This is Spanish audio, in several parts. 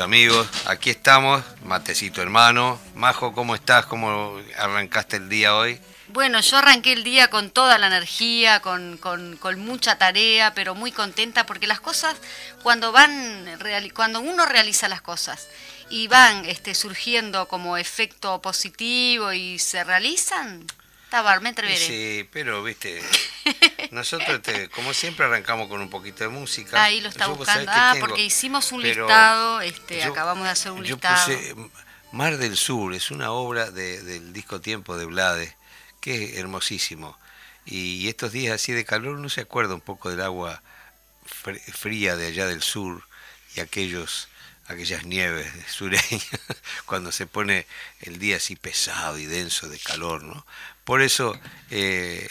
Amigos. Aquí estamos, matecito hermano. Majo, ¿cómo estás? ¿Cómo arrancaste el día hoy? Bueno, yo arranqué el día con toda la energía, con, con, mucha tarea, pero muy contenta porque las cosas, cuando van, cuando uno realiza las cosas y van este, surgiendo como efecto positivo y se realizan, Sí, pero viste, nosotros como siempre arrancamos con un poquito de música. Ahí lo está buscando. Ah, porque hicimos un listado, este, acabamos de hacer un yo listado. Puse Mar del Sur, es una obra del disco Tiempo de Blade, que es hermosísimo. Y estos días así de calor uno se acuerda un poco del agua fría de allá del sur y aquellos aquellas nieves sureñas, cuando se pone el día así pesado y denso de calor, ¿no? Por eso eh,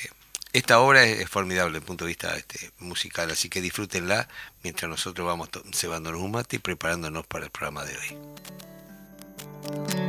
esta obra es, formidable desde el punto de vista este, musical, así que disfrútenla mientras nosotros vamos cebándonos un mate y preparándonos para el programa de hoy.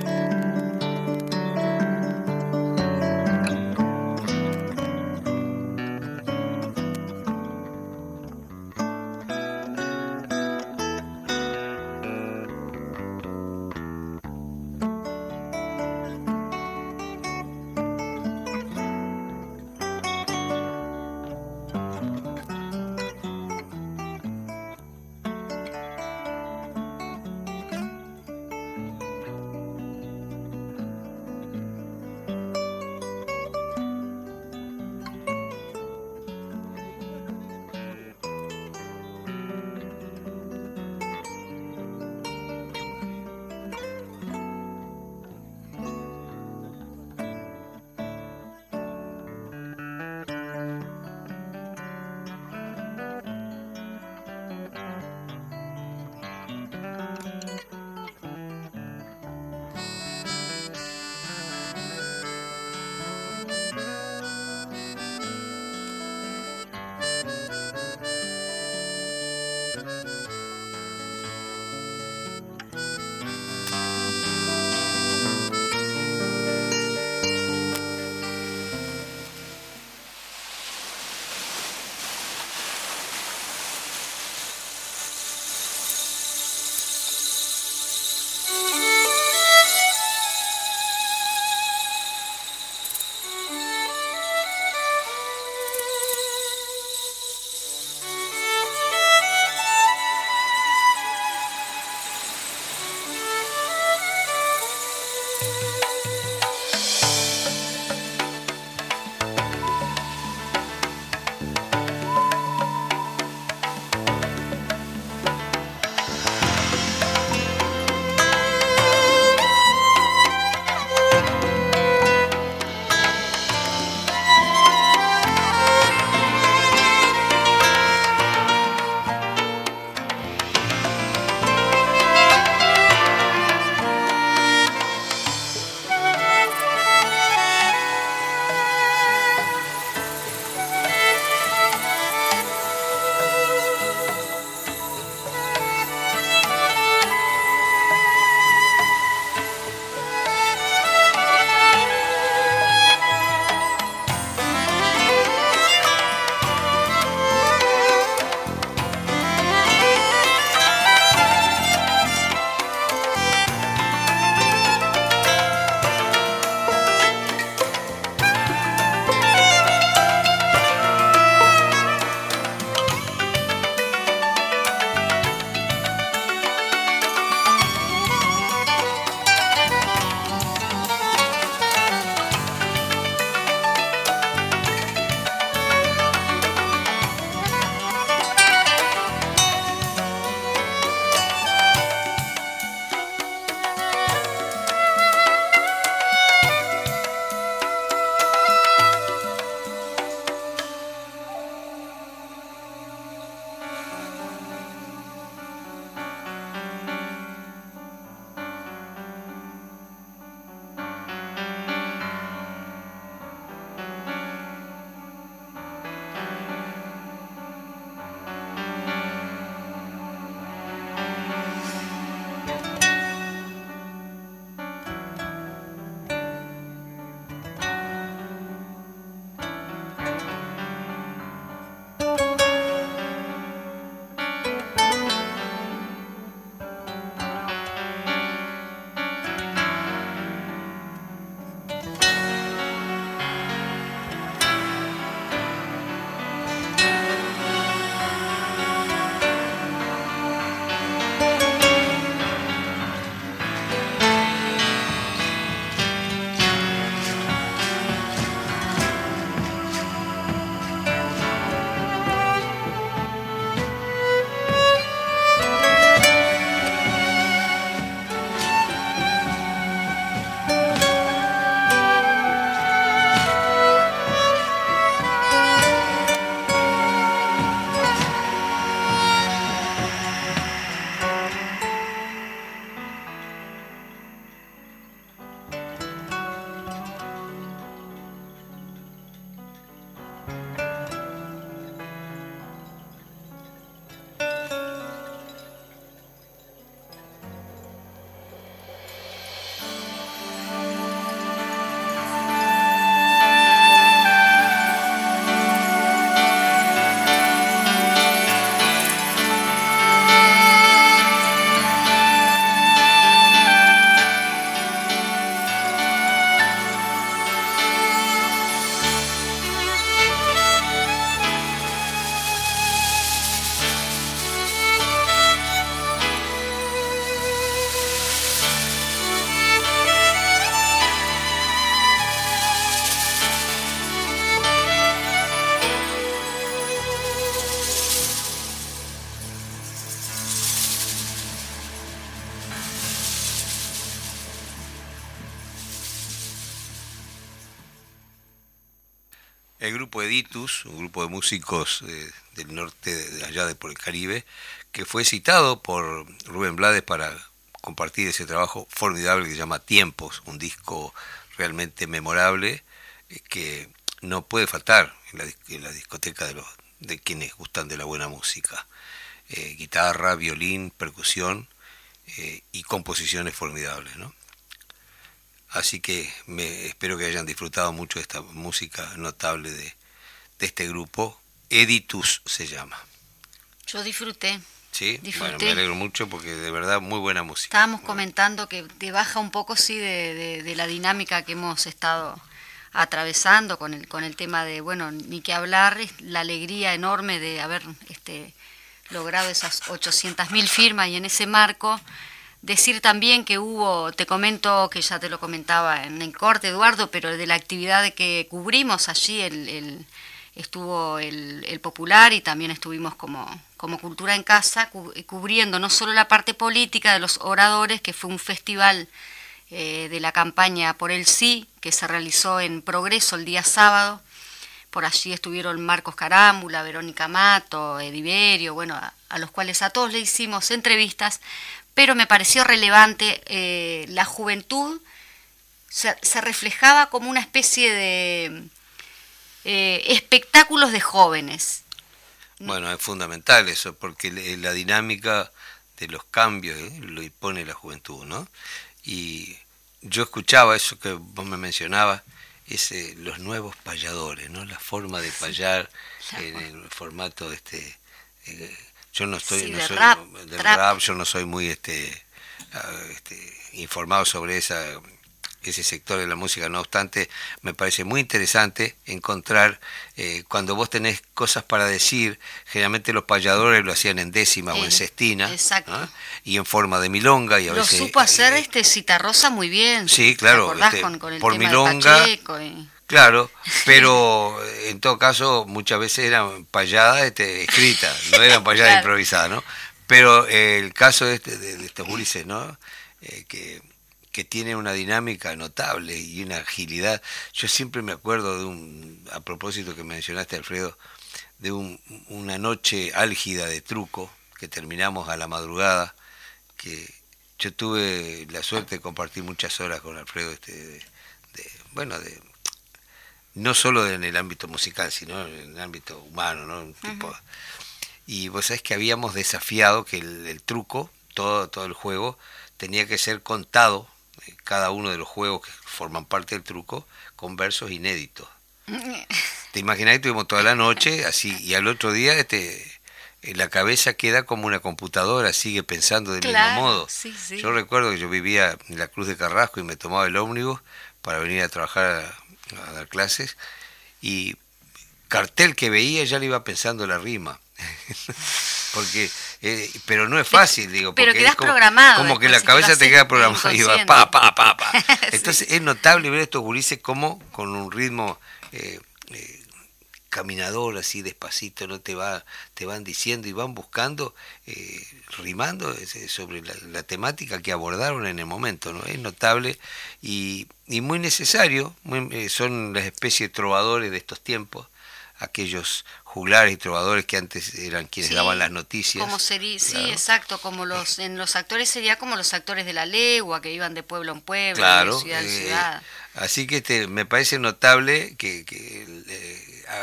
Un grupo de músicos eh, del norte, de allá de por el Caribe, que fue citado por Rubén Blades para compartir ese trabajo formidable que se llama Tiempos, un disco realmente memorable eh, que no puede faltar en la, discoteca de, los, de quienes gustan de la buena música. Eh, guitarra, violín, percusión y composiciones formidables. ¿no? Así que me, espero que hayan disfrutado mucho de esta música notable de, este grupo. Editus se llama. Yo disfruté. Sí, bueno, me alegro mucho porque de verdad muy buena música. Estábamos comentando que te baja un poco, sí, de, de, la dinámica que hemos estado atravesando con el, con el tema de, bueno, ni que hablar, la alegría enorme de haber este, logrado esas 800.000 firmas y en ese marco Decir también que hubo, te comento que ya te lo comentaba en el corte, Eduardo, pero de la actividad que cubrimos allí, el, estuvo el, Popular y también estuvimos como, como Cultura en Casa, cubriendo no solo la parte política de los oradores, que fue un festival eh, de la campaña por el sí, que se realizó en Progreso el día sábado. Por allí estuvieron Marcos Carámbula, Verónica Mato, Ediverio, bueno, a los cuales a todos le hicimos entrevistas pero me pareció relevante eh, la juventud, se, reflejaba como una especie de eh, espectáculos de jóvenes. Bueno, es fundamental eso, porque la dinámica de los cambios eh, lo impone la juventud, ¿no? Y yo escuchaba eso que vos me mencionabas, ese, los nuevos payadores, ¿no? La forma de payar en el formato este yo no estoy, no soy, rap, del rap. yo no soy muy este, ah, este, informado sobre esa ese sector de la música, no obstante, me parece muy interesante encontrar eh, cuando vos tenés cosas para decir, generalmente los payadores lo hacían en décima o en sextina, y en forma de milonga. y a Lo supo hacer eh, este Citarrosa muy bien. Sí, claro, este, por milonga. Claro, pero en todo caso muchas veces eran payadas este, escritas, no eran payadas improvisadas, ¿no? Pero el caso de, este, de, estos Ulises, ¿no? Eh, que, que tiene una dinámica notable y una agilidad. Yo siempre me acuerdo de un, a propósito que mencionaste Alfredo, de un, una noche álgida de truco que terminamos a la madrugada, que yo tuve la suerte de compartir muchas horas con Alfredo, este, de, bueno, de no solo en el ámbito musical, sino en el ámbito humano, ¿no? tipo, y vos sabés que habíamos desafiado que el, truco, todo, todo el juego, tenía que ser contado, cada uno de los juegos que forman parte del truco, con versos inéditos. Te imaginas que tuvimos toda la noche así, y al otro día este la cabeza queda como una computadora, sigue pensando del mismo modo. Yo recuerdo que yo vivía en la Cruz de Carrasco y me tomaba el ómnibus para venir a trabajar a dar clases y cartel que veía ya le iba pensando la rima. porque eh, pero no es fácil digo pero porque como, programado como que la cabeza te queda programada y va pa pa pa pa. Entonces es notable ver estos gurises como con un ritmo eh, eh, caminador así despacito no te va te van diciendo y van buscando eh, rimando eh, sobre la, temática que abordaron en el momento no es notable y, y muy necesario eh, son las especies de trovadores de estos tiempos aquellos juglares y trovadores que antes eran quienes daban las noticias. Como sería, Sí, exacto, como los en los actores sería como los actores de la legua que iban de pueblo en pueblo, de ciudad en ciudad. Así que este, me parece notable que, que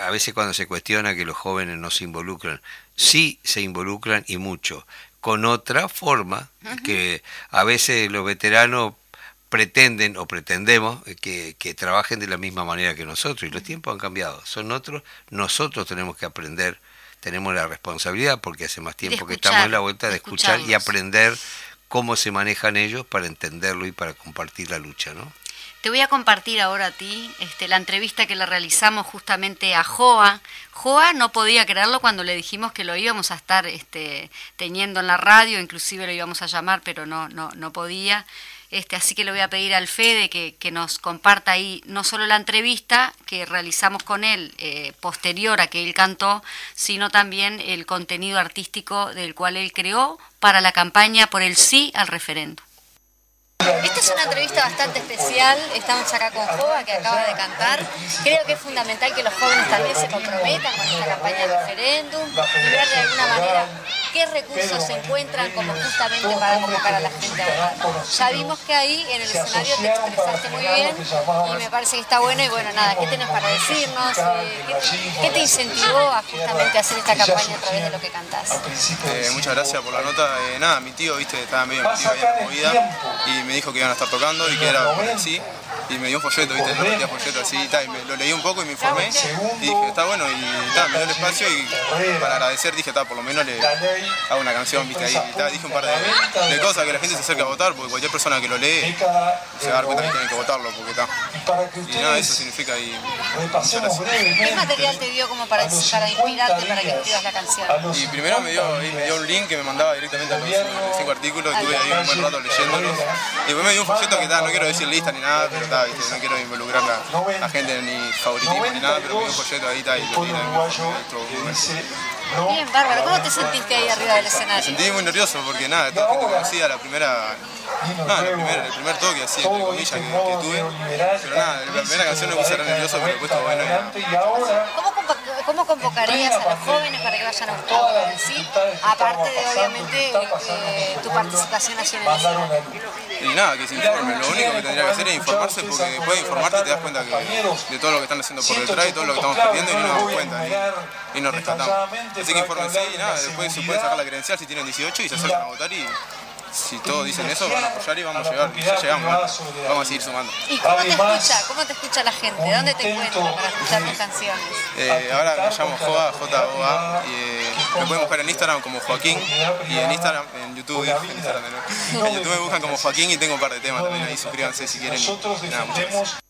a veces cuando se cuestiona que los jóvenes no se involucran, sí se involucran y mucho, con otra forma que a veces los veteranos pretenden o pretendemos que, que, trabajen de la misma manera que nosotros y los tiempos han cambiado, son otros, nosotros tenemos que aprender, tenemos la responsabilidad porque hace más tiempo que estamos en la vuelta de escuchar y aprender cómo se manejan ellos para entenderlo y para compartir la lucha, ¿no? Te voy a compartir ahora a ti este, la entrevista que le realizamos justamente a Joa. Joa no podía creerlo cuando le dijimos que lo íbamos a estar este, teniendo en la radio, inclusive lo íbamos a llamar, pero no, no, no podía. Este, así que le voy a pedir al Fede que, que nos comparta ahí no solo la entrevista que realizamos con él eh, posterior a que él cantó, sino también el contenido artístico del cual él creó para la campaña por el sí al referendo Esta es una entrevista bastante especial. Estamos acá con Jova, que acaba de cantar. Creo que es fundamental que los jóvenes también se comprometan con esta campaña de referéndum y ver de alguna manera qué recursos se encuentran como justamente para convocar a la gente a votar. Ya vimos que ahí en el escenario te expresaste muy bien y me parece que está bueno y bueno, nada, ¿qué tenés para decirnos? Eh, ¿Qué, te incentivó a justamente hacer esta campaña a través de lo que cantás? Eh, muchas gracias por la nota. Eh, nada, mi tío, viste, estaba medio metido movida y me dijo que iban a estar tocando y que era sí y me dio un folleto, ¿viste? Yo metía folleto así y tal, y me, lo leí un poco y me informé y dije, está bueno, y tal, me dio el espacio y para agradecer dije, está, por lo menos le hago una canción, ¿viste? Ahí, y dije un par de, cosas que la gente se acerque a votar, porque cualquier persona que lo lee se va a dar cuenta que tiene que votarlo, porque está. Y nada, eso significa y ¿Qué material te dio como para, para inspirarte para que escribas la canción? Y primero me dio, me dio un link que me mandaba directamente a los cinco artículos, estuve ahí un buen rato leyéndolos. Y después me dio un folleto que está, no quiero decir lista ni nada, pero está, no quiero involucrar a, gente ni favoritismo ni nada, pero me dio un folleto ahí está, y lo tiene Bien, Bárbara, ¿cómo te sentiste ahí arriba del escenario? Me sentí muy nervioso porque nada, toda gente conocida la primera, nada, el primer, el primer toque así, entre comillas, que, que tuve. Pero nada, la primera canción me puse nervioso, pero después todo bueno. ¿Cómo, ¿Cómo convocarías a los jóvenes para que vayan a votar en sí? Aparte de, obviamente, eh, tu participación nacional. Y nada, que se informen. Lo único que tendría que hacer es informarse porque después de informarte te das cuenta que, de todo lo que están haciendo por detrás y todo lo que estamos perdiendo y no nos damos cuenta y, nos rescatamos. Así que infórmense y nada, después se puede sacar la credencial si tienen 18 y se acercan a votar y si todos dicen eso, van a apoyar y vamos a llegar. Y ya llegamos, vamos a seguir sumando. ¿Y cómo te escucha? ¿Cómo te escucha la gente? ¿Dónde te encuentran para escuchar tus canciones? Eh, ahora me llamo Joa, J-O-A, y eh, me pueden buscar en Instagram como Joaquín, y en Instagram, en YouTube, en, Instagram, en YouTube me buscan como Joaquín y tengo un par de temas también ahí, suscríbanse si quieren. Nada, muchas gracias. gracias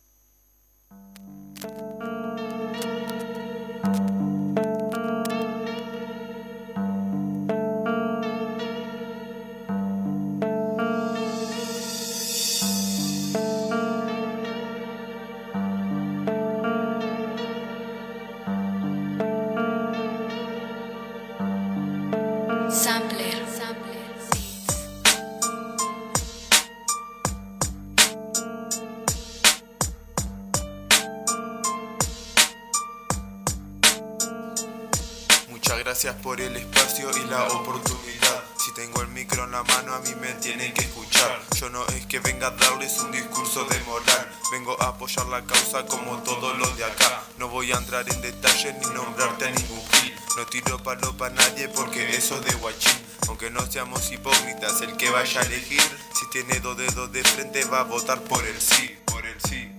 vaya a elegir, si tiene dos dedos de frente va a votar por el sí, por el sí.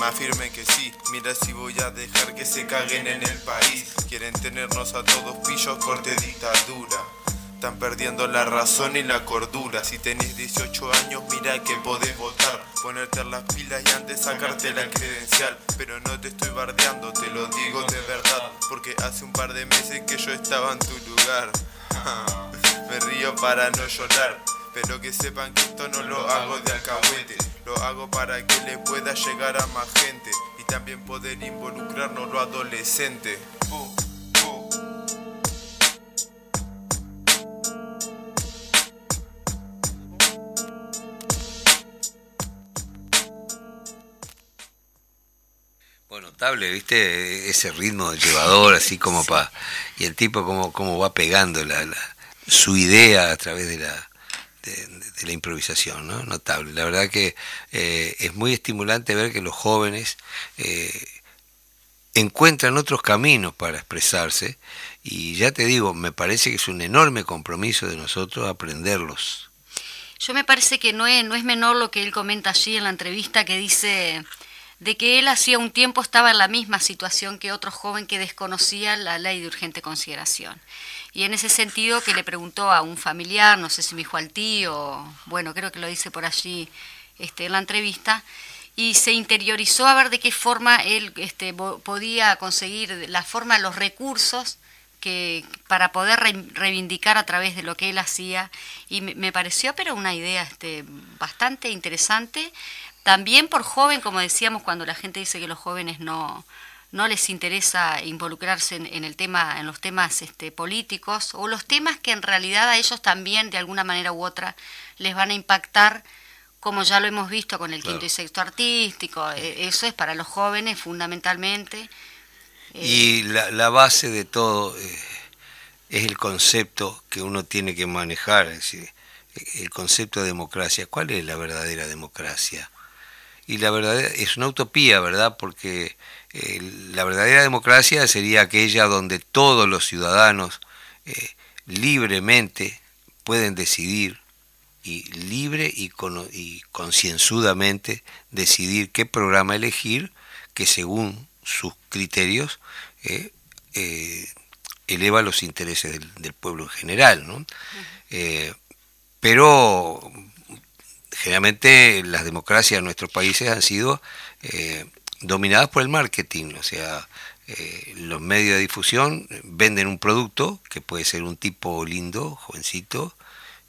Me afirmen que sí, mira si voy a dejar que se caguen en el país. Quieren tenernos a todos pillos corte dictadura. Están perdiendo la razón y la cordura. Si tenés 18 años, mira que podés votar. Ponerte las pilas y antes sacarte la credencial. Pero no te estoy bardeando, te lo digo de verdad. Porque hace un par de meses que yo estaba en tu lugar. Me río para no llorar. Pero que sepan que esto no lo hago de alcahuete, lo hago para que le pueda llegar a más gente y también poder involucrarnos los adolescentes. Bueno, notable, ¿viste? Ese ritmo llevador, así como para... Y el tipo como, como va pegando la, su idea a través de la, de, la improvisación, ¿no? Notable. La verdad que eh, es muy estimulante ver que los jóvenes eh, encuentran otros caminos para expresarse y ya te digo, me parece que es un enorme compromiso de nosotros aprenderlos. Yo me parece que no es, no es menor lo que él comenta allí en la entrevista que dice de que él hacía un tiempo estaba en la misma situación que otro joven que desconocía la ley de urgente consideración. Y en ese sentido que le preguntó a un familiar, no sé si me dijo al tío, bueno, creo que lo dice por allí este, en la entrevista, y se interiorizó a ver de qué forma él este, podía conseguir la forma, los recursos que para poder reivindicar a través de lo que él hacía. Y me, pareció pero una idea este, bastante interesante. También por joven como decíamos cuando la gente dice que los jóvenes no no les interesa involucrarse en, el tema, en los temas este, políticos o los temas que en realidad a ellos también de alguna manera u otra les van a impactar como ya lo hemos visto con el Claro. quinto y sexto artístico, eh, eso es para los jóvenes fundamentalmente. Eh, Y la, la base de todo eh, es el concepto que uno tiene que manejar, es decir, el concepto de democracia. ¿Cuál es la verdadera democracia? Y la verdadera es una utopía, ¿verdad? Porque eh, la verdadera democracia sería aquella donde todos los ciudadanos eh, libremente pueden decidir y libre y, concienzudamente decidir qué programa elegir que según sus criterios eh, eleva los intereses del, del pueblo en general. ¿no? Pero generalmente las democracias en nuestros países han sido dominadas por el marketing, o sea, eh, los medios de difusión venden un producto que puede ser un tipo lindo, jovencito,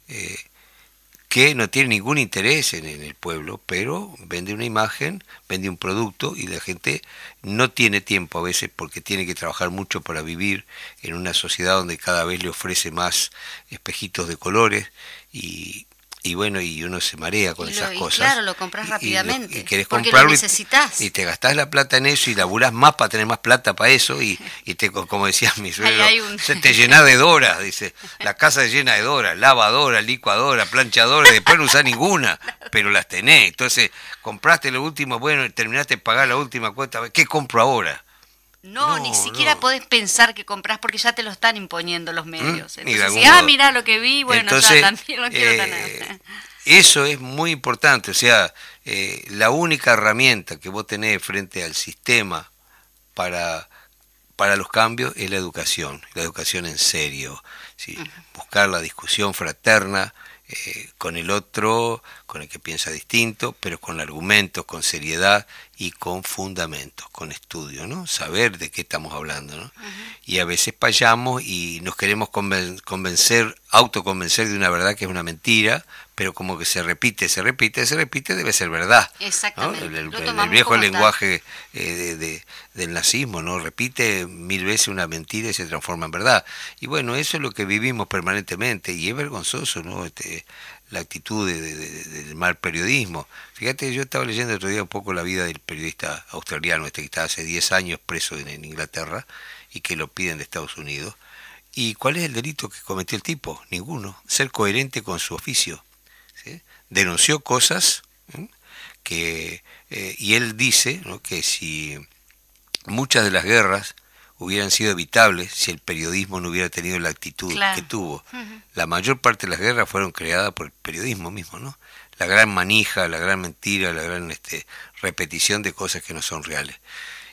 eh, que no tiene ningún interés en, en el pueblo, pero vende una imagen, vende un producto y la gente no tiene tiempo a veces porque tiene que trabajar mucho para vivir en una sociedad donde cada vez le ofrece más espejitos de colores y, y bueno, y uno se marea con Y lo- esas y cosas. claro, lo compras Y- y lo- rápidamente, Y, querés porque lo comprarlo y- necesitas. y, te gastás la plata en eso y laburás más para tener más plata para eso y, y te, como decía mi suegro, un- se te llena de doras, dice, la casa es llena de doras, lavadora, licuadora, planchadora, y después no usás ninguna, pero las tenés. Entonces, compraste lo último, bueno, y terminaste de pagar la última cuota, ¿qué compro ahora? No, No, ni siquiera no. podés pensar que compras porque ya te lo están imponiendo los medios. ¿Mm? De Entonces, si, ah, mira lo que vi, bueno, Entonces, ya también lo quiero eh. Eso es muy importante, o sea, eh, la única herramienta que vos tenés frente al sistema para, para los cambios es la educación, la educación en serio, ¿sí? buscar la discusión fraterna eh, con el otro, con el que piensa distinto, pero con argumentos, con seriedad y con fundamentos, con estudio, ¿no? Saber de qué estamos hablando, ¿no? Y a veces fallamos y nos queremos conven- convencer, autoconvencer de una verdad que es una mentira, pero como que se repite, se repite, se repite, debe ser verdad. ¿no? Exactamente. El, el- viejo lenguaje eh, de- de- del nazismo, ¿no? Repite mil veces una mentira y se transforma en verdad. Y bueno, eso es lo que vivimos permanentemente y es vergonzoso, ¿no? Este, la actitud de- de- de- del mal periodismo. Fíjate, yo estaba leyendo otro día un poco la vida del periodista australiano, este que está hace 10 años preso en, Inglaterra y que lo piden de Estados Unidos. ¿Y cuál es el delito que cometió el tipo? Ninguno. Ser coherente con su oficio. Denunció cosas que eh, y él dice que si muchas de las guerras hubieran sido evitables si el periodismo no hubiera tenido la actitud Claro. que tuvo. La mayor parte de las guerras fueron creadas por el periodismo mismo, ¿no? La gran manija, la gran mentira, la gran este, repetición de cosas que no son reales.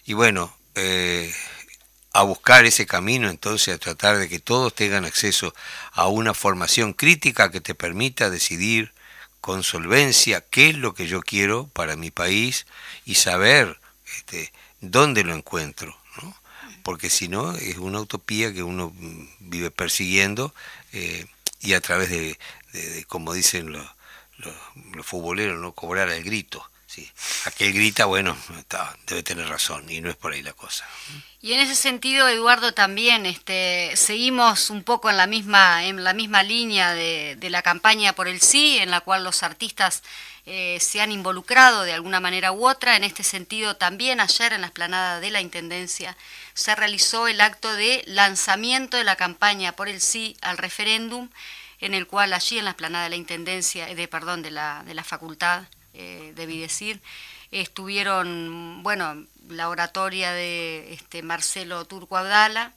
Y bueno, eh, a buscar ese camino entonces, a tratar de que todos tengan acceso a una formación crítica que te permita decidir con solvencia qué es lo que yo quiero para mi país y saber este, dónde lo encuentro. Porque si no es una utopía que uno mm, vive persiguiendo eh, y a través de, como dicen los, los futboleros, no cobrar el grito. ¿Sí? Aquel grita, bueno, debe tener razón y no es por ahí la cosa. Y en ese sentido, Eduardo, también este, seguimos un poco en la misma, en la misma línea de, de la campaña por el sí, en la cual los artistas eh, se han involucrado de alguna manera u otra. En este sentido, también ayer en la esplanada de la Intendencia se realizó el acto de lanzamiento de la campaña por el sí al referéndum, en el cual allí en la esplanada de la Intendencia, eh, de perdón, de la, de la facultad, eh, debí decir, estuvieron, bueno, la oratoria de este, Marcelo Turco Abdala,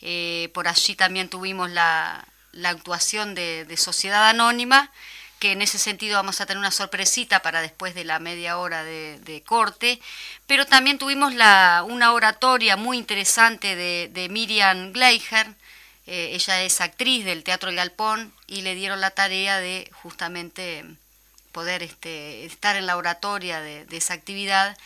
eh, por allí también tuvimos la, actuación de, Sociedad Anónima, que en ese sentido vamos a tener una sorpresita para después de la media hora de, corte, pero también tuvimos la, una oratoria muy interesante de, de Miriam Gleicher, eh, ella es actriz del Teatro El Galpón y le dieron la tarea de justamente poder este, estar en la oratoria de, de esa actividad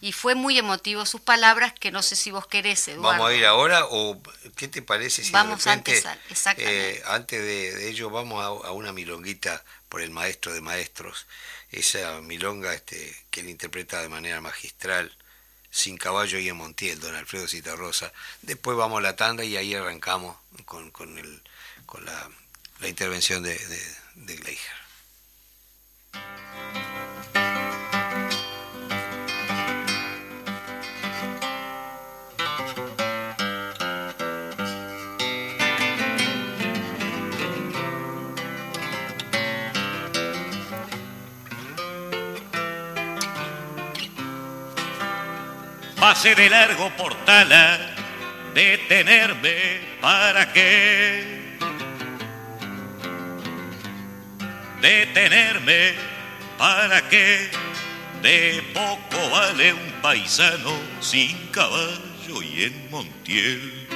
y fue muy emotivo sus palabras que no sé si vos querés, Eduardo. ¿Vamos a ir ahora o qué te parece si Vamos de repente, antes, exactamente. eh, antes de, de ello vamos a, a una milonguita por el maestro de maestros, esa milonga este, que él interpreta de manera magistral, sin caballo y en Montiel, don Alfredo Citarrosa. Después vamos a la tanda y ahí arrancamos con, con, el, con la, la intervención de, de, de Gleicher. Pase de largo portala, detenerme para qué. Detenerme para qué. De poco vale un paisano sin caballo y en Montiel.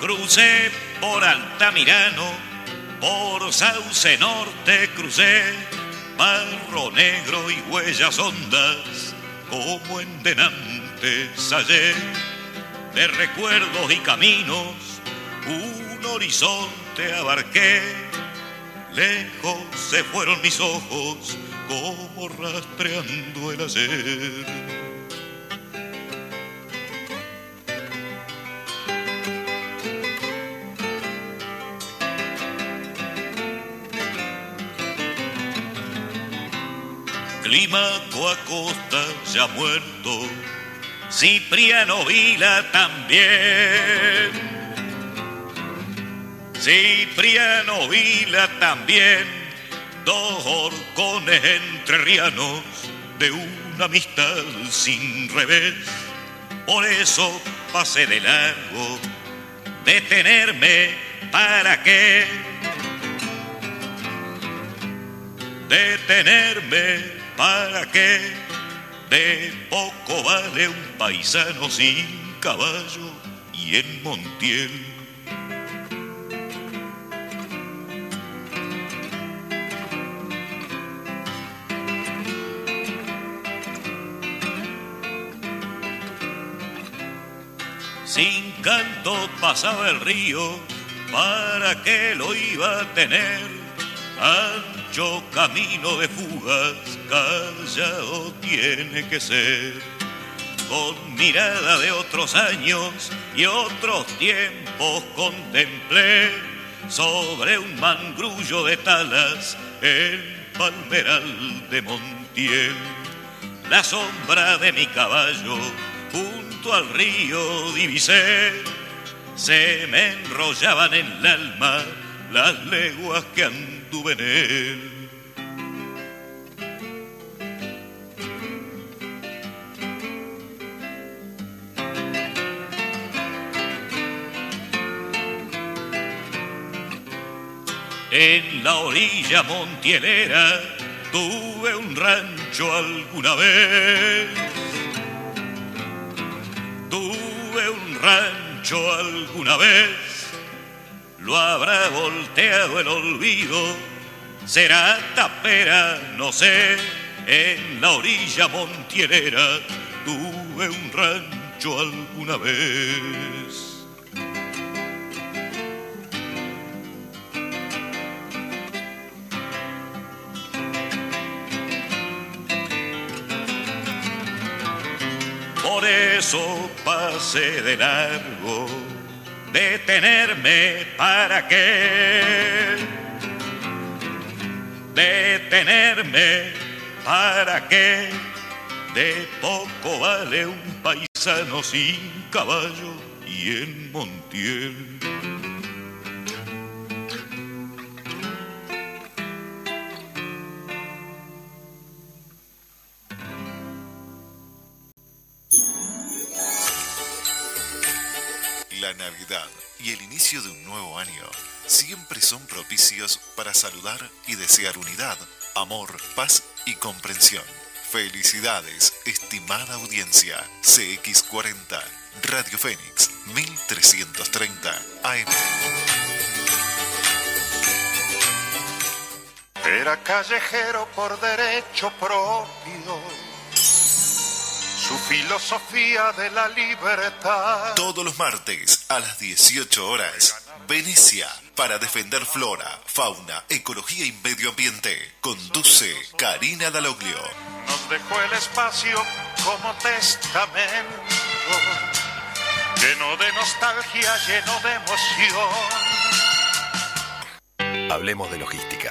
Crucé por Altamirano, por Sauce Norte crucé, barro negro y huellas hondas, como en denantes hallé, de recuerdos y caminos, un horizonte abarqué, lejos se fueron mis ojos, como rastreando el ayer. Clímaco Acosta ya muerto, Cipriano Vila también. Cipriano Vila también, dos horcones entrerrianos de una amistad sin revés. Por eso pasé de largo, detenerme para qué. Detenerme ¿Para qué? De poco vale un paisano sin caballo y en Montiel. Sin canto pasaba el río, ¿para qué lo iba a tener? Ancho camino de fugas callado tiene que ser, con mirada de otros años y otros tiempos contemplé sobre un mangrullo de talas el palmeral de Montiel. La sombra de mi caballo junto al río divisé, se me enrollaban en el alma las leguas que anduve él. En la orilla montielera tuve un rancho alguna vez. Tuve un rancho alguna vez. Lo habrá volteado el olvido. Será tapera, no sé. En la orilla montielera tuve un rancho alguna vez. Por eso pasé de largo, detenerme para qué. Detenerme para qué. De poco vale un paisano sin caballo y en Montiel. Navidad y el inicio de un nuevo año siempre son propicios para saludar y desear unidad, amor, paz y comprensión. Felicidades, estimada audiencia. CX40, Radio Fénix, 1330 AM. Era callejero por derecho propio su filosofía de la libertad. Todos los martes a las 18 horas, Venecia, para defender flora, fauna, ecología y medio ambiente. Conduce Karina Daloglio. dejo el espacio como testamento, lleno de nostalgia, lleno de emoción. Hablemos de logística.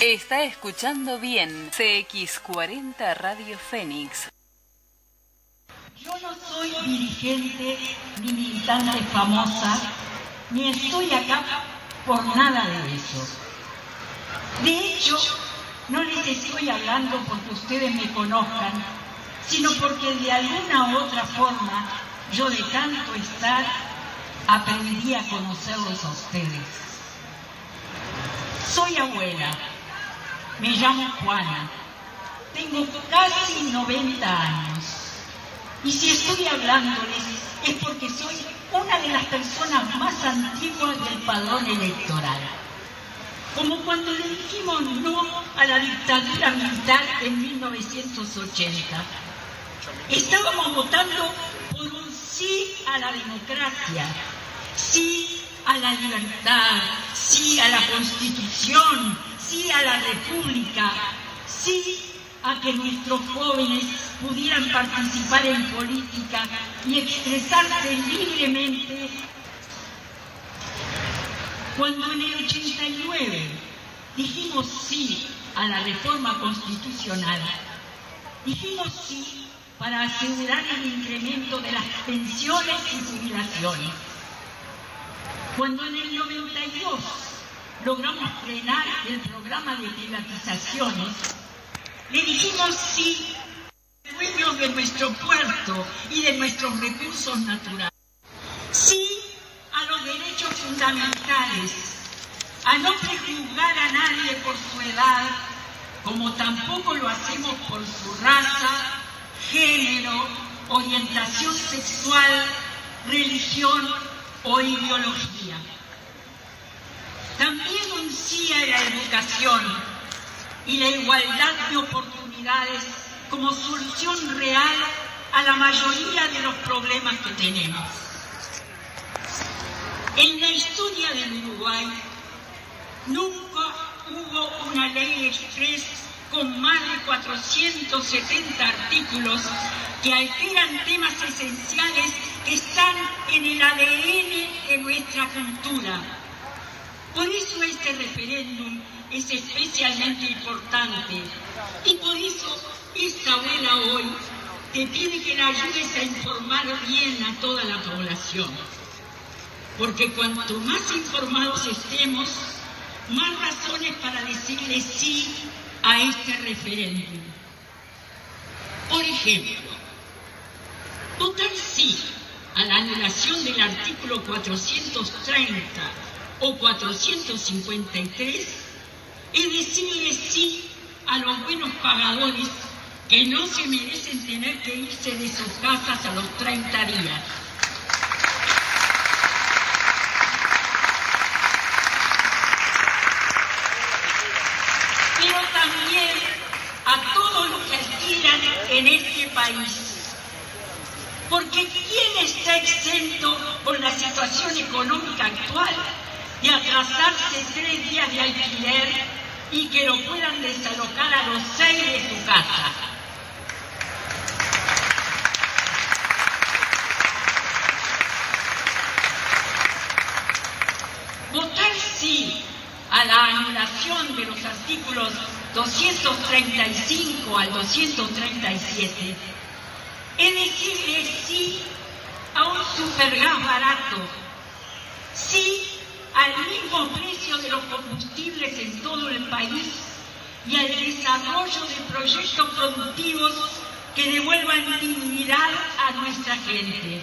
Está escuchando bien CX40 Radio Fénix. Yo no soy dirigente ni militante famosa, ni estoy acá por nada de eso. De hecho, no les estoy hablando porque ustedes me conozcan, sino porque de alguna u otra forma yo de tanto estar aprendí a conocerlos a ustedes. Soy abuela me llamo Juana. Tengo casi 90 años. Y si estoy hablándoles es porque soy una de las personas más antiguas del padrón electoral. Como cuando le dijimos no a la dictadura militar en 1980. Estábamos votando por un sí a la democracia, sí a la libertad, sí a la constitución, sí a la República, sí a que nuestros jóvenes pudieran participar en política y expresarse libremente. Cuando en el 89 dijimos sí a la reforma constitucional, dijimos sí para asegurar el incremento de las pensiones y jubilaciones. Cuando en el 92 logramos frenar el programa de privatizaciones, le dijimos sí al dueño de nuestro puerto y de nuestros recursos naturales. Sí a los derechos fundamentales, a no prejuzgar a nadie por su edad, como tampoco lo hacemos por su raza, género, orientación sexual, religión o ideología. También un sí a la educación y la igualdad de oportunidades como solución real a la mayoría de los problemas que tenemos. En la historia del Uruguay nunca hubo una ley express con más de 470 artículos que alteran temas esenciales que están en el ADN de nuestra cultura por eso este referéndum es especialmente importante y por eso esta abuela hoy te pide que la ayudes a informar bien a toda la población. Porque cuanto más informados estemos, más razones para decirle sí a este referéndum. Por ejemplo, votar sí a la anulación del artículo 430 o 453 es decirle sí a los buenos pagadores que no se merecen tener que irse de sus casas a los 30 días. Pero también a todos los que alquilan en este país. Porque ¿quién está exento por la situación económica actual de atrasarse tres días de alquiler y que lo puedan desalocar a los seis de su casa. Votar sí a la anulación de los artículos 235 al 237 es decirle sí a un supergas barato, sí al mismo precio de los combustibles en todo el país y al desarrollo de proyectos productivos que devuelvan dignidad a nuestra gente.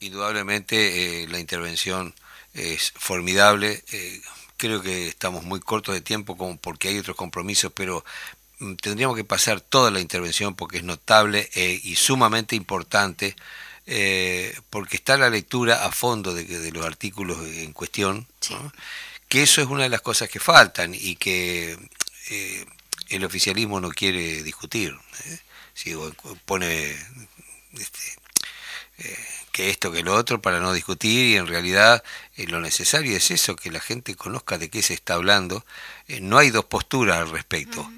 Indudablemente eh, la intervención es formidable. Eh, creo que estamos muy cortos de tiempo como porque hay otros compromisos, pero mm, tendríamos que pasar toda la intervención porque es notable eh, y sumamente importante, eh, porque está la lectura a fondo de, de los artículos en cuestión, ¿no? que eso es una de las cosas que faltan y que eh, el oficialismo no quiere discutir. ¿eh? Si pone este, eh, que esto, que lo otro, para no discutir y en realidad eh, lo necesario es eso, que la gente conozca de qué se está hablando. No hay dos posturas al respecto.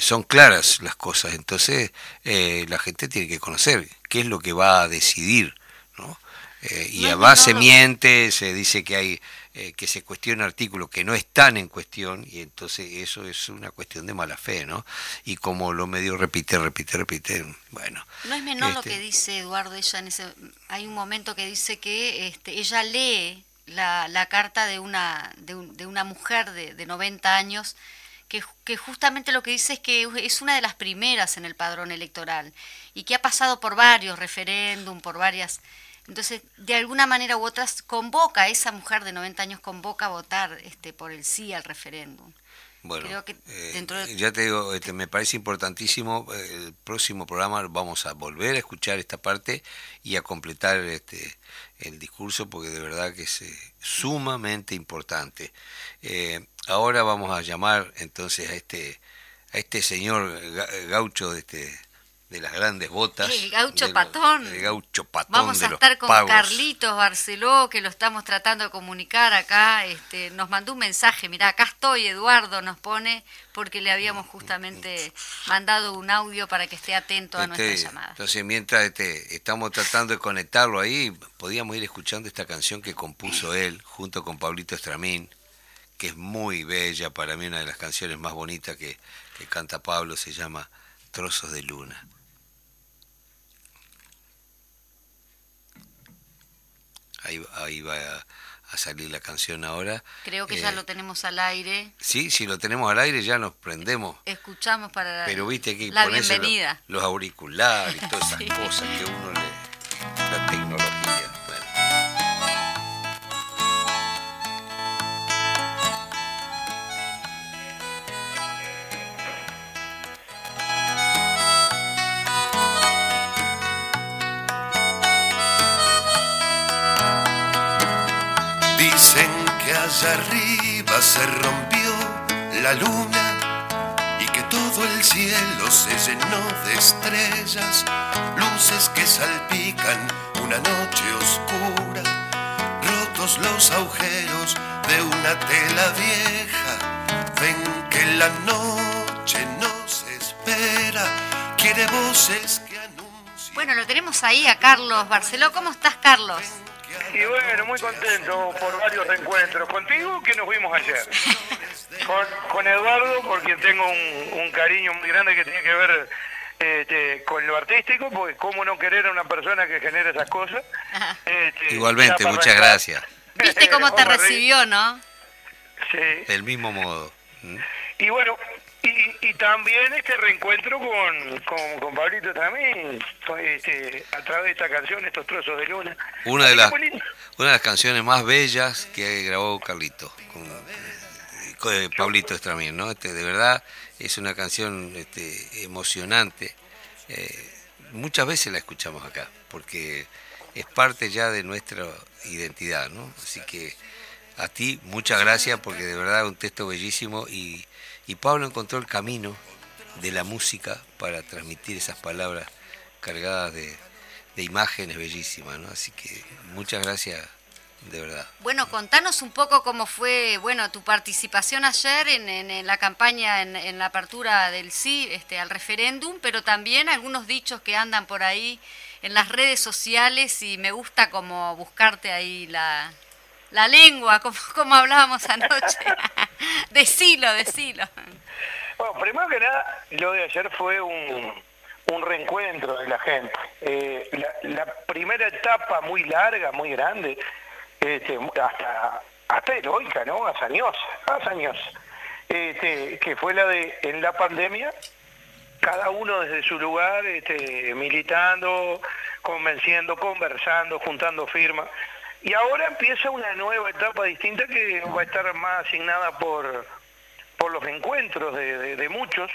Son claras las cosas, entonces la gente tiene que conocer qué es lo que va a decidir, ¿no? Eh, y No además se miente, se dice que hay eh, que se cuestiona artículos que no están en cuestión y entonces eso es una cuestión de mala fe, ¿no? Y como lo medio repite, repite, repite, bueno. No es menor lo este, que dice Eduardo, ella en ese, hay un momento que dice que este, ella lee la, la carta de una, de, un- de una mujer de, de 90 años que, ju- que justamente lo que dice es que es una de las primeras en el padrón electoral y que ha pasado por varios referéndum, por varias... Entonces, de alguna manera u otra, convoca, esa mujer de 90 años convoca a votar este, por el sí al referéndum. Bueno, Creo que eh, dentro de- ya te digo, este, me parece importantísimo. eh, El próximo programa vamos a volver a escuchar esta parte y a completar este, el discurso porque de verdad que es eh, sumamente importante. Eh, ahora vamos a llamar entonces a este a este señor ga- gaucho de este de las grandes botas. El gaucho de los- patón. El gaucho patón Vamos de a los estar con pagos. Carlitos Barceló, que lo estamos tratando de comunicar acá. Este, nos mandó un mensaje, mirá, acá estoy, Eduardo nos pone, porque le habíamos justamente mandado un audio para que esté atento a Este, nuestra llamada. Entonces, mientras este, estamos tratando de conectarlo ahí, podíamos ir escuchando esta canción que compuso él junto con Pablito Estramín, que es muy bella, para mí una de las canciones más bonitas que, que canta Pablo, se llama Trozos de Luna. Ahí, ahí va a, a salir la canción ahora. Creo que ya Eh, lo tenemos al aire. Sí, si lo tenemos al aire ya nos prendemos. Escuchamos para Pero viste que la los auriculares y todas esas Sí. cosas que uno le. la tecnología. Se rompió la luna y que todo el cielo se llenó de estrellas, luces que salpican una noche oscura, rotos los agujeros de una tela vieja, ven que la noche nos espera, quiere voces que anuncian. Bueno, lo tenemos ahí a Carlos Barceló. ¿Cómo estás, Carlos? Y bueno, muy contento por varios reencuentros. Contigo, que nos vimos ayer. Con, con Eduardo, porque tengo un, un cariño muy grande que tiene que ver este, con lo artístico, porque cómo no querer a una persona que genera esas cosas. Este, Igualmente, muchas arrancar. gracias. ¿Viste cómo te recibió, no? Sí. Del mismo modo. ¿Mm? Y bueno, y, y también este reencuentro con, con, con Pablito también, este, a través de esta canción, estos trozos de luna. Una de las una de las canciones más bellas que grabó Carlito con, con, eh, Pablito Estramín, ¿no? Este, de verdad es una canción este, emocionante. Eh, muchas veces la escuchamos acá porque es parte ya de nuestra identidad, ¿no? Así que a ti muchas gracias porque de verdad es un texto bellísimo y, y Pablo encontró el camino de la música para transmitir esas palabras cargadas de, imágenes bellísimas, ¿no? Así que muchas gracias, de verdad. Bueno, contanos un poco cómo fue, bueno, tu participación ayer en, la campaña, en, en la apertura del sí este, al referéndum, pero también algunos dichos que andan por ahí en las redes sociales y me gusta como buscarte ahí la, la lengua, como, hablábamos anoche. decilo, decilo. Bueno, primero que nada, lo de ayer fue un, un reencuentro de la gente. Eh, la, la primera etapa muy larga, muy grande, este, hasta, hasta heroica, ¿no? Hazañosa, hazañosa. Este, que fue la de, en la pandemia, cada uno desde su lugar, este, militando, convenciendo, conversando, juntando firmas. Y ahora empieza una nueva etapa distinta que va a estar más asignada por, por los encuentros de, de, muchos.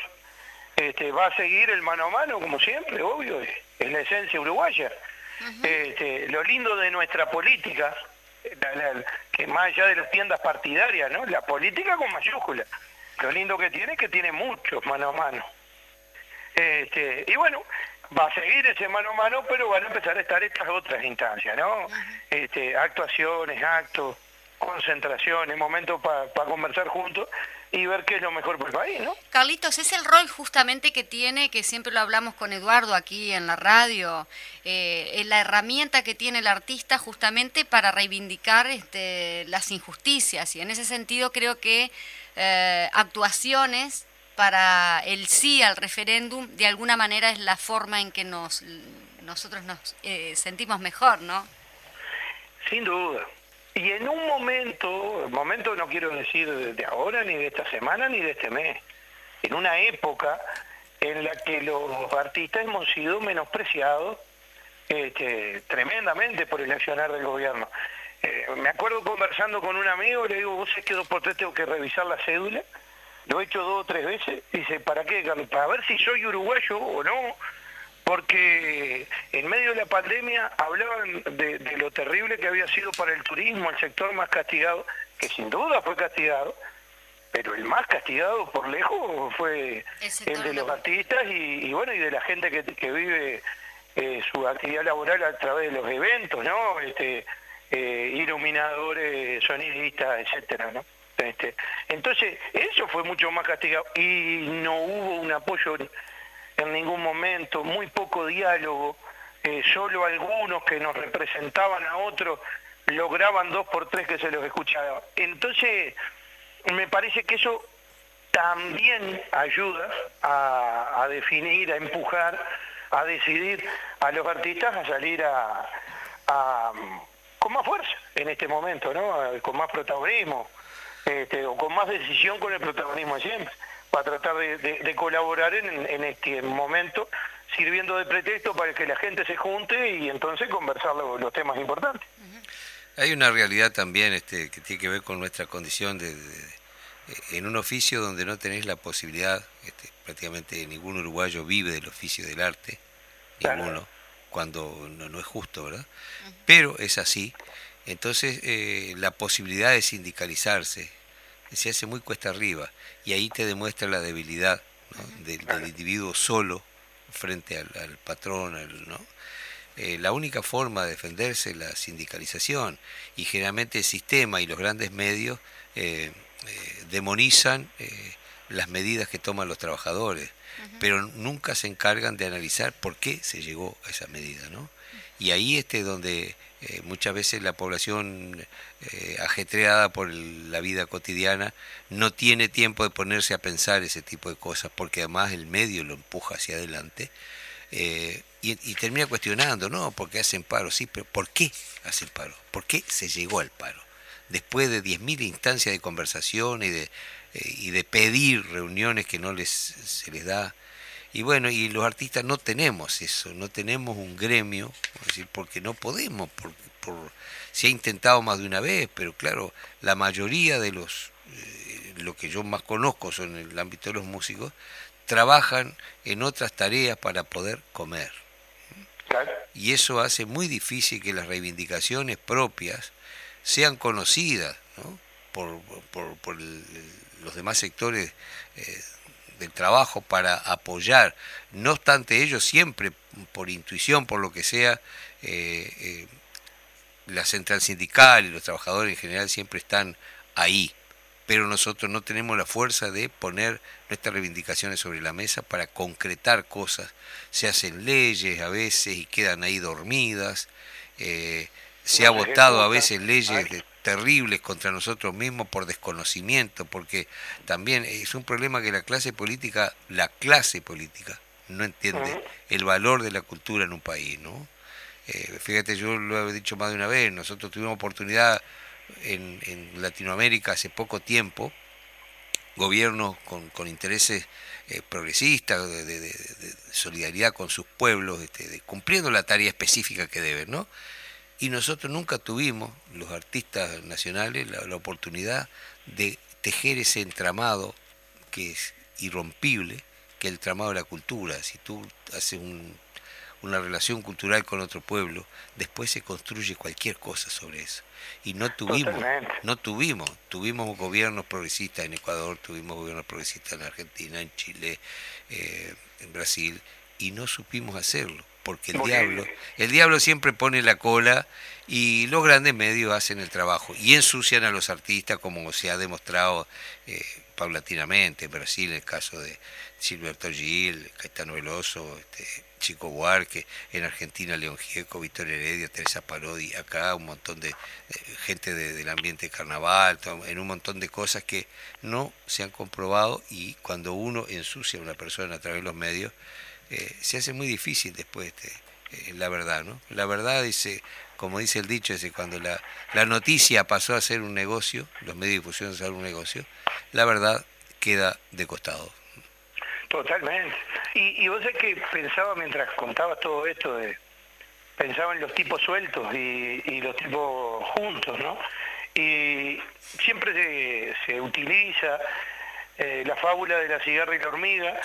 Este, va a seguir el mano a mano, como siempre, obvio, es la esencia uruguaya. este, lo lindo de nuestra política, que más allá de las tiendas partidarias, ¿no? La política con mayúscula. Lo lindo que tiene es que tiene muchos mano a mano. Este, y bueno, va a seguir ese mano a mano, pero van a empezar a estar estas otras instancias, ¿no? Este, actuaciones, actos, concentraciones, momentos para conversar juntos y ver qué es lo mejor para el país, ¿no? Carlitos, es el rol justamente que tiene, que siempre lo hablamos con Eduardo aquí en la radio, eh, es la herramienta que tiene el artista justamente para reivindicar este, las injusticias y en ese sentido creo que eh, actuaciones para el sí al referéndum, de alguna manera es la forma en que nos nosotros nos eh, sentimos mejor, ¿no? Sin duda. Y en un momento, momento no quiero decir de ahora, ni de esta semana, ni de este mes, en una época en la que los artistas hemos sido menospreciados este, tremendamente por el accionar del gobierno. Eh, me acuerdo conversando con un amigo, le digo, vos es que dos por tres tengo que revisar la cédula, lo he hecho dos o tres veces, dice, ¿para qué, Para ver si soy uruguayo o no, porque en medio de la pandemia hablaban de, lo terrible que había sido para el turismo, el sector más castigado, que sin duda fue castigado, pero el más castigado por lejos fue el, de los artistas y, bueno, y de la gente que, vive eh, su actividad laboral a través de los eventos, ¿no? Este, eh, iluminadores, sonidistas, etcétera, ¿no? Este, entonces, eso fue mucho más castigado y no hubo un apoyo en ningún momento, muy poco diálogo, eh, solo algunos que nos representaban a otros lograban dos por tres que se los escuchaba. Entonces, me parece que eso también ayuda a, definir, a empujar, a decidir a los artistas a salir con más fuerza en este momento, ¿no? con más protagonismo este, o con más decisión con el protagonismo de siempre, para tratar de, colaborar en, este momento, sirviendo de pretexto para que la gente se junte y entonces conversar los, temas importantes. Hay una realidad también este, que tiene que ver con nuestra condición de, en un oficio donde no tenés la posibilidad, este, prácticamente ningún uruguayo vive del oficio del arte, ninguno, cuando no, no, es justo, ¿verdad? Pero es así. Entonces, eh, la posibilidad de sindicalizarse se hace muy cuesta arriba y ahí te demuestra la debilidad del, individuo solo frente al, patrón, ¿no? Eh, la única forma de defenderse es la sindicalización y generalmente el sistema y los grandes medios eh, demonizan las medidas que toman los trabajadores, pero nunca se encargan de analizar por qué se llegó a esa medida, ¿no? Y ahí es donde eh, muchas veces la población eh, ajetreada por la vida cotidiana no tiene tiempo de ponerse a pensar ese tipo de cosas, porque además el medio lo empuja hacia adelante. Eh, y, termina cuestionando, ¿no? Porque hacen paro, sí, pero ¿por qué hacen paro? ¿Por qué se llegó al paro? Después de 10.000 instancias de conversación y de, y de pedir reuniones que no les, se les da y bueno, y los artistas no tenemos eso, no tenemos un gremio, decir, porque no podemos, por, por, se ha intentado más de una vez, pero claro, la mayoría de los, eh, lo que yo más conozco son en el ámbito de los músicos, trabajan en otras tareas para poder comer. Y eso hace muy difícil que las reivindicaciones propias sean conocidas ¿no? por, por, por los demás sectores eh, del trabajo para apoyar. No obstante ellos siempre, por intuición, por lo que sea, eh, eh, la central sindical y los trabajadores en general siempre están ahí. Pero nosotros no tenemos la fuerza de poner nuestras reivindicaciones sobre la mesa para concretar cosas. Se hacen leyes a veces y quedan ahí dormidas. Eh, se ha votado a veces leyes de terribles contra nosotros mismos por desconocimiento, porque también es un problema que la clase política, la clase política, no entiende el valor de la cultura en un país, ¿no? Eh, fíjate, yo lo he dicho más de una vez, nosotros tuvimos oportunidad en, en Latinoamérica hace poco tiempo, gobiernos con, con intereses eh, progresistas, de, solidaridad con sus pueblos, este, cumpliendo la tarea específica que deben, ¿no? Y nosotros nunca tuvimos, los artistas nacionales, la, la oportunidad de tejer ese entramado que es irrompible, que es el entramado de la cultura. Si tú haces un- una relación cultural con otro pueblo, después se construye cualquier cosa sobre eso. Y no tuvimos, Totalmente. no tuvimos, tuvimos gobiernos progresistas en Ecuador, tuvimos gobiernos progresistas en Argentina, en Chile, eh, en Brasil, y no supimos hacerlo, porque el diablo, el diablo siempre pone la cola y los grandes medios hacen el trabajo y ensucian a los artistas como se ha demostrado eh, paulatinamente en Brasil, en el caso de Gilberto Gil, Caetano Veloso, este, Chico Buarque, en Argentina León Gieco, Victoria Heredia, Teresa Parodi, acá un montón de gente de- del ambiente de carnaval, en un montón de cosas que no se han comprobado y cuando uno ensucia a una persona a través de los medios, eh, se hace muy difícil después este, eh, la verdad, ¿no? La verdad dice, como dice el dicho, ese cuando la, la noticia pasó a ser un negocio, los medios de difusión a ser un negocio, la verdad queda de costado. Totalmente. Y, y vos sabés que pensaba mientras contabas todo esto de pensaba en los tipos sueltos y, y los tipos juntos, ¿no? Y siempre se, se utiliza eh, la fábula de la cigarra y la hormiga,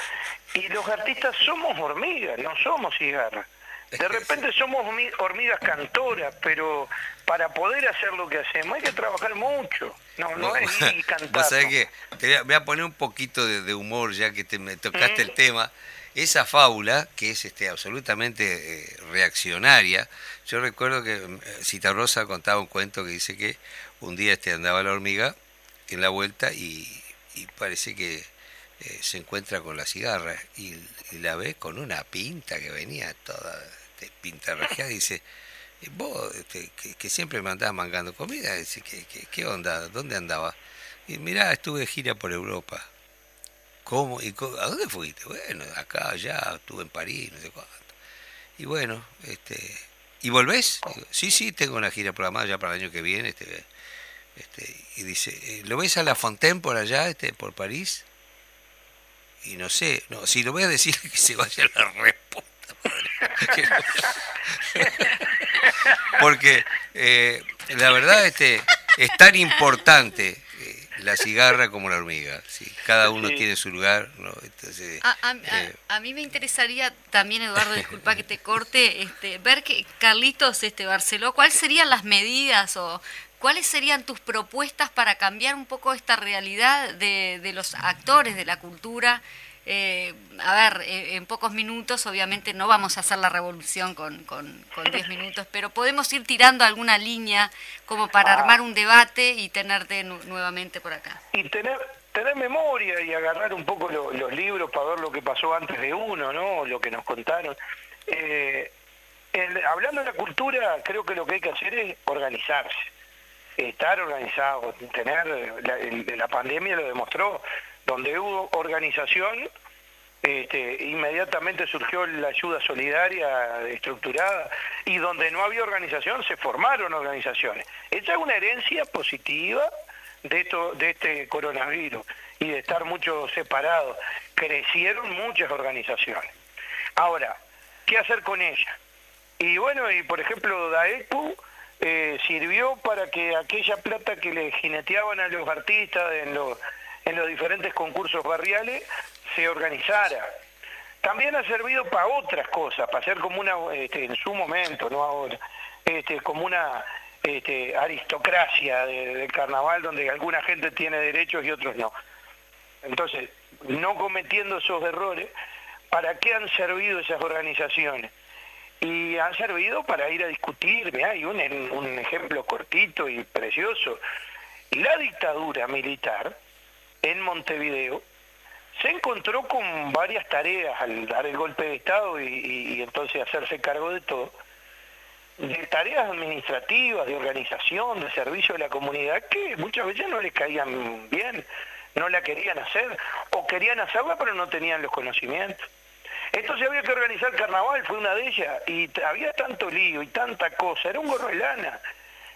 y los artistas somos hormigas, no somos cigarras. De repente somos hormi- hormigas cantoras, pero para poder hacer lo que hacemos hay que trabajar mucho. No, no es ir y cantar. Vos sabés que te voy a, poner un poquito de, de humor ya que te me tocaste el tema. Esa fábula, que es este, absolutamente eh, reaccionaria, yo recuerdo que eh, Citarrosa contaba un cuento que dice que un día este, andaba la hormiga en la vuelta y, y parece que eh, se encuentra con la cigarra y, y la ve con una pinta que venía toda pintarrajeada y dice, "Eh, vos este, que, que siempre me andabas mangando comida, dice, ¿qué, qué, qué onda? ¿Dónde andaba? Y mirá, estuve de gira por Europa. ¿Cómo? ¿Y ¿A dónde fuiste? Bueno, acá, allá, estuve en París, no sé cuánto. Y bueno, este, ¿y volvés? Digo, sí, sí, tengo una gira programada ya para el año que viene. Este, este, y dice, "Eh, ¿lo ves a La Fontaine por allá, este, por París? Y no sé, no, si lo voy a decir que se vaya a la reputa madre. Porque eh, la verdad este, es tan importante eh, la cigarra como la hormiga. ¿sí? Cada uno Sí. tiene su lugar. ¿no? Entonces, A, a- a- a mí me interesaría también, Eduardo, disculpa que te corte, este, ver que Carlitos este, Barceló, ¿cuáles serían las medidas o cuáles serían tus propuestas para cambiar un poco esta realidad de, de los actores de la cultura? Eh, a ver, eh, en pocos minutos obviamente no vamos a hacer la revolución con, con, con 10 minutos, pero podemos ir tirando alguna línea como para Ah. armar un debate y tenerte nu- nuevamente por acá. y tener tener memoria y agarrar un poco lo- los libros para ver lo que pasó antes de uno, ¿no? Lo que nos contaron. Eh, el- hablando de la cultura, creo que lo que hay que hacer es organizarse, estar organizado, tener la, la pandemia lo demostró, donde hubo organización, este, inmediatamente surgió la ayuda solidaria estructurada y donde no había organización se formaron organizaciones. Esa es una herencia positiva de, esto, de este coronavirus y de estar mucho separados. Crecieron muchas organizaciones. Ahora, ¿qué hacer con ella? Y bueno, y por ejemplo, DAECU eh, sirvió para que aquella plata que le jineteaban a los artistas en los, en los diferentes concursos barriales se organizara. También ha servido para otras cosas, para ser como una, este, en su momento, no ahora, este, como una este, aristocracia de- del carnaval donde alguna gente tiene derechos y otros no. Entonces, no cometiendo esos errores, ¿para qué han servido esas organizaciones? Y han servido para ir a discutir, mirá, hay un, un ejemplo cortito y precioso. La dictadura militar en Montevideo se encontró con varias tareas al dar el golpe de Estado y, y- entonces hacerse cargo de todo, de tareas administrativas, de organización, de servicio a la comunidad, que muchas veces no les caían bien, no la querían hacer, o querían hacerla pero no tenían los conocimientos. Entonces había que organizar carnaval, fue una de ellas, y había tanto lío y tanta cosa, era un gorro de lana.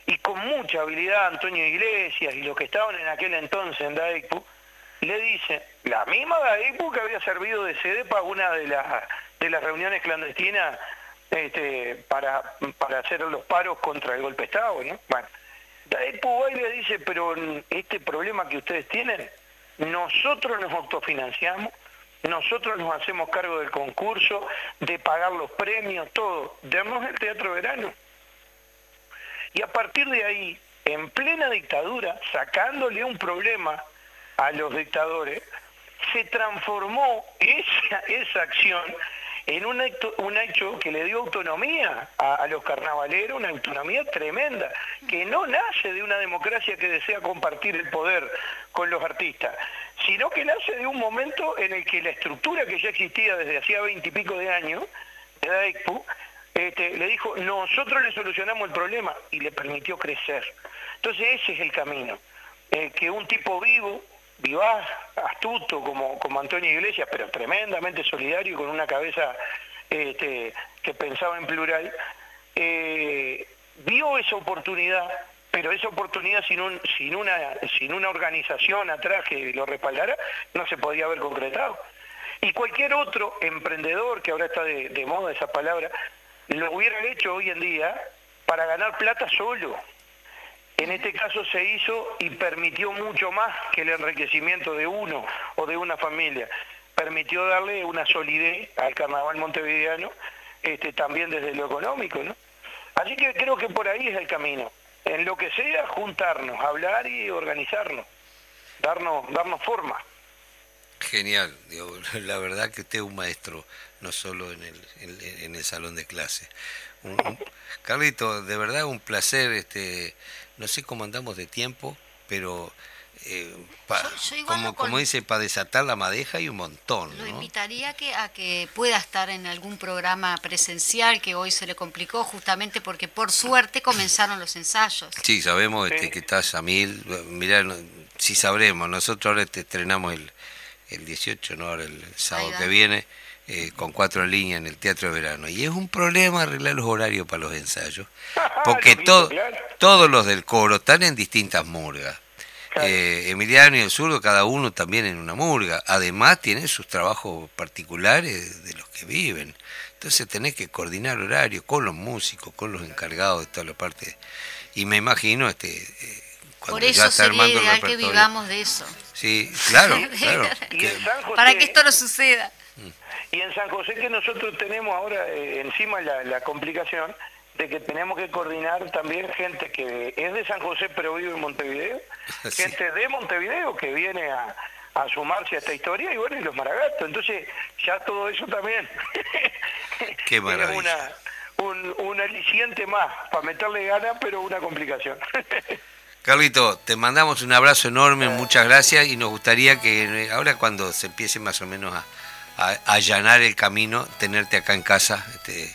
Y con mucha habilidad Antonio Iglesias y los que estaban en aquel entonces en DAECU, le dice, la misma DAECU que había servido de sede para una de las, de las reuniones clandestinas este, para, para hacer los paros contra el golpe de Estado, ¿no? Bueno, David le dice, pero este problema que ustedes tienen, nosotros nos autofinanciamos, nosotros nos hacemos cargo del concurso, de pagar los premios, todo. Demos el teatro verano. Y a partir de ahí, en plena dictadura, sacándole un problema a los dictadores, se transformó esa, esa acción en un un hecho que le dio autonomía a, los carnavaleros, una autonomía tremenda, que no nace de una democracia que desea compartir el poder con los artistas, sino que nace de un momento en el que la estructura que ya existía desde hacía veintipico de años, de la este, le dijo, nosotros le solucionamos el problema y le permitió crecer. Entonces ese es el camino, eh, que un tipo vivo, vivaz, astuto como, como Antonio Iglesias, pero tremendamente solidario, con una cabeza este, que pensaba en plural, eh, vio esa oportunidad, pero esa oportunidad sin, un, sin, una, sin una organización atrás que lo respaldara, no se podía haber concretado. Y cualquier otro emprendedor, que ahora está de, de moda esa palabra, lo hubiera hecho hoy en día para ganar plata solo en este caso se hizo y permitió mucho más que el enriquecimiento de uno o de una familia. Permitió darle una solidez al carnaval montevideano, este, también desde lo económico, ¿no? Así que creo que por ahí es el camino. En lo que sea, juntarnos, hablar y organizarnos, darnos, darnos forma. Genial, la verdad que usted es un maestro, no solo en el, en, el salón de clase. Carlito, de verdad un placer este, no sé cómo andamos de tiempo, pero eh, como, como dice, para desatar la madeja hay un montón. Lo invitaría que, a que pueda estar en algún programa presencial que hoy se le complicó justamente porque por suerte comenzaron los ensayos. Sí, sabemos este, que estás a mil. Mirá, sí sabremos. Nosotros ahora te estrenamos el, el 18, ¿no? Ahora el sábado que viene. Eh, con cuatro líneas en el Teatro de Verano. Y es un problema arreglar los horarios para los ensayos, porque todos los del coro están en distintas murgas. Eh, Emiliano y el zurdo, cada uno también en una murga. Además tienen sus trabajos particulares de los que viven. Entonces tenés que coordinar horarios con los músicos, con los encargados de toda la parte. Y me imagino este eh, cuando Por eso sería ideal que vivamos de eso. Sí, claro, claro. Para que esto no suceda. Y en San José que nosotros tenemos ahora eh, encima la, complicación de que tenemos que coordinar también gente que es de San José pero vive en Montevideo, gente de Montevideo que viene a, sumarse a esta historia y bueno, y los maragatos. Entonces ya todo eso también Qué maravilla. una, un, un aliciente más para meterle ganas, pero una complicación. Carlito, te mandamos un abrazo enorme, muchas gracias y nos gustaría que ahora cuando se empiece más o menos a a, allanar el camino, tenerte acá en casa. Este, eh,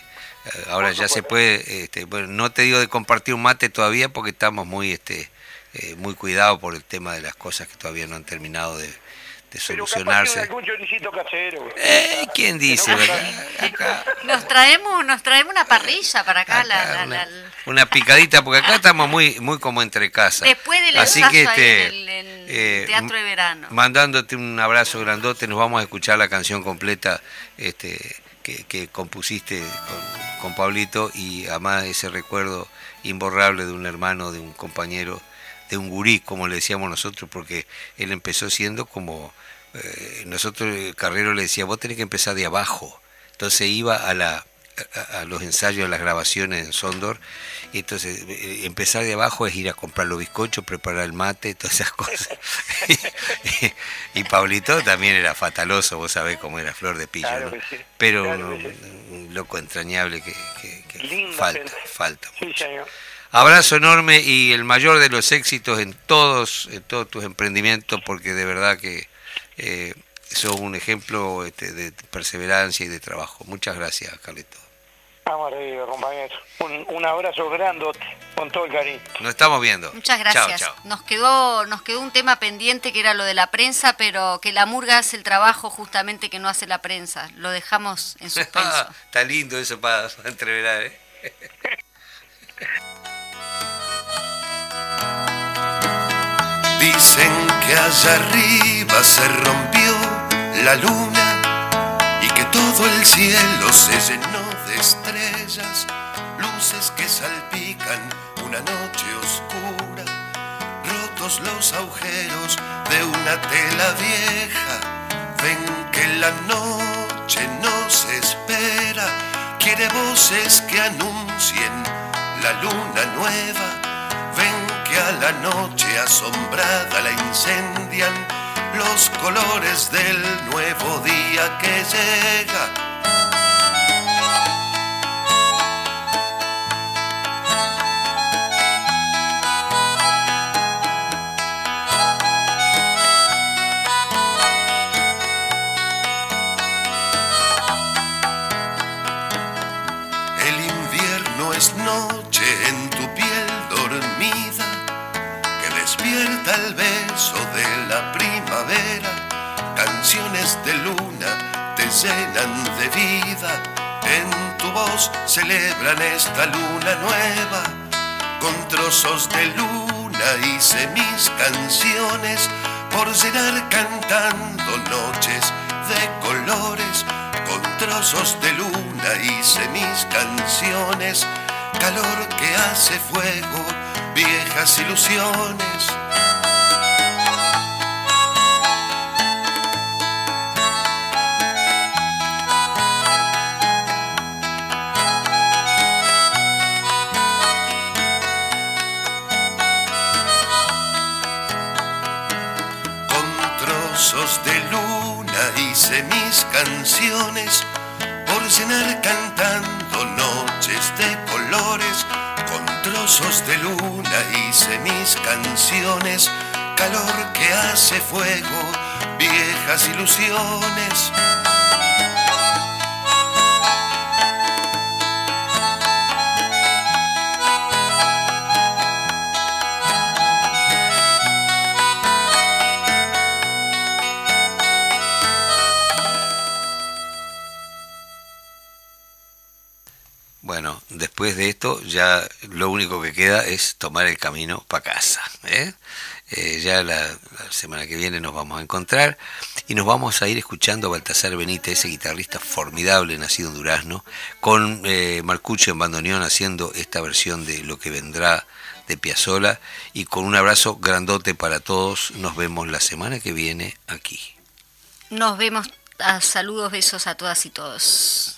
ahora ya se puede, este, bueno, no te digo de compartir un mate todavía porque estamos muy, este, eh, muy cuidados por el tema de las cosas que todavía no han terminado de, solucionarse. algún casero. Eh, ¿Quién dice? Nos traemos, nos traemos una parrilla para acá, una, picadita, porque acá estamos muy, muy como entre casa. Después del Así que este, eh, teatro de Verano. Mandándote un abrazo grandote, nos vamos a escuchar la canción completa este, que, compusiste con, con, Pablito y además ese recuerdo imborrable de un hermano, de un compañero, de un gurí, como le decíamos nosotros, porque él empezó siendo como, eh, nosotros, Carrero le decía, vos tenés que empezar de abajo. Entonces iba a la a, los ensayos, a las grabaciones en Sondor. Y entonces eh, empezar de abajo es ir a comprar los bizcochos, preparar el mate, todas esas cosas. y, Pablito también era fataloso, vos sabés cómo era Flor de Pillo, pero un, loco entrañable que, falta, falta Abrazo enorme y el mayor de los éxitos en todos, en todos tus emprendimientos, porque de verdad que eh, sos un ejemplo este, de perseverancia y de trabajo. Muchas gracias, Carlito. Vamos arriba, compañero. Un, un, abrazo grandote, con todo el cariño. Nos estamos viendo. Muchas gracias. Nos quedó nos quedó un tema pendiente que era lo de la prensa, pero que la murga hace el trabajo justamente que no hace la prensa. Lo dejamos en suspenso. Está lindo eso para, entreverar, ¿eh? Dicen que allá arriba se rompió la luna todo el cielo se llenó de estrellas luces que salpican una noche oscura, rotos los agujeros de una tela vieja, ven que la noche nos espera, quiere voces que anuncien la luna nueva, ven que a la noche asombrada la incendian los colores del nuevo día que llega celebran esta luna nueva, con trozos de luna hice mis canciones por llenar cantando noches de colores, con trozos de luna hice mis canciones, calor que hace fuego, viejas ilusiones canciones por llenar cantando noches de colores. Con trozos de luna hice mis canciones, calor que hace fuego, viejas ilusiones. Después de esto ya lo único que queda es tomar el camino para casa. ¿eh? Eh, ya la, semana que viene nos vamos a encontrar y nos vamos a ir escuchando a Baltasar Benítez, ese guitarrista formidable nacido en Durazno, con eh, Marcucho en bandoneón haciendo esta versión de Lo que vendrá de Piazzola y con un abrazo grandote para todos. Nos vemos la semana que viene aquí. Nos vemos. Ah, saludos, besos a todas y todos.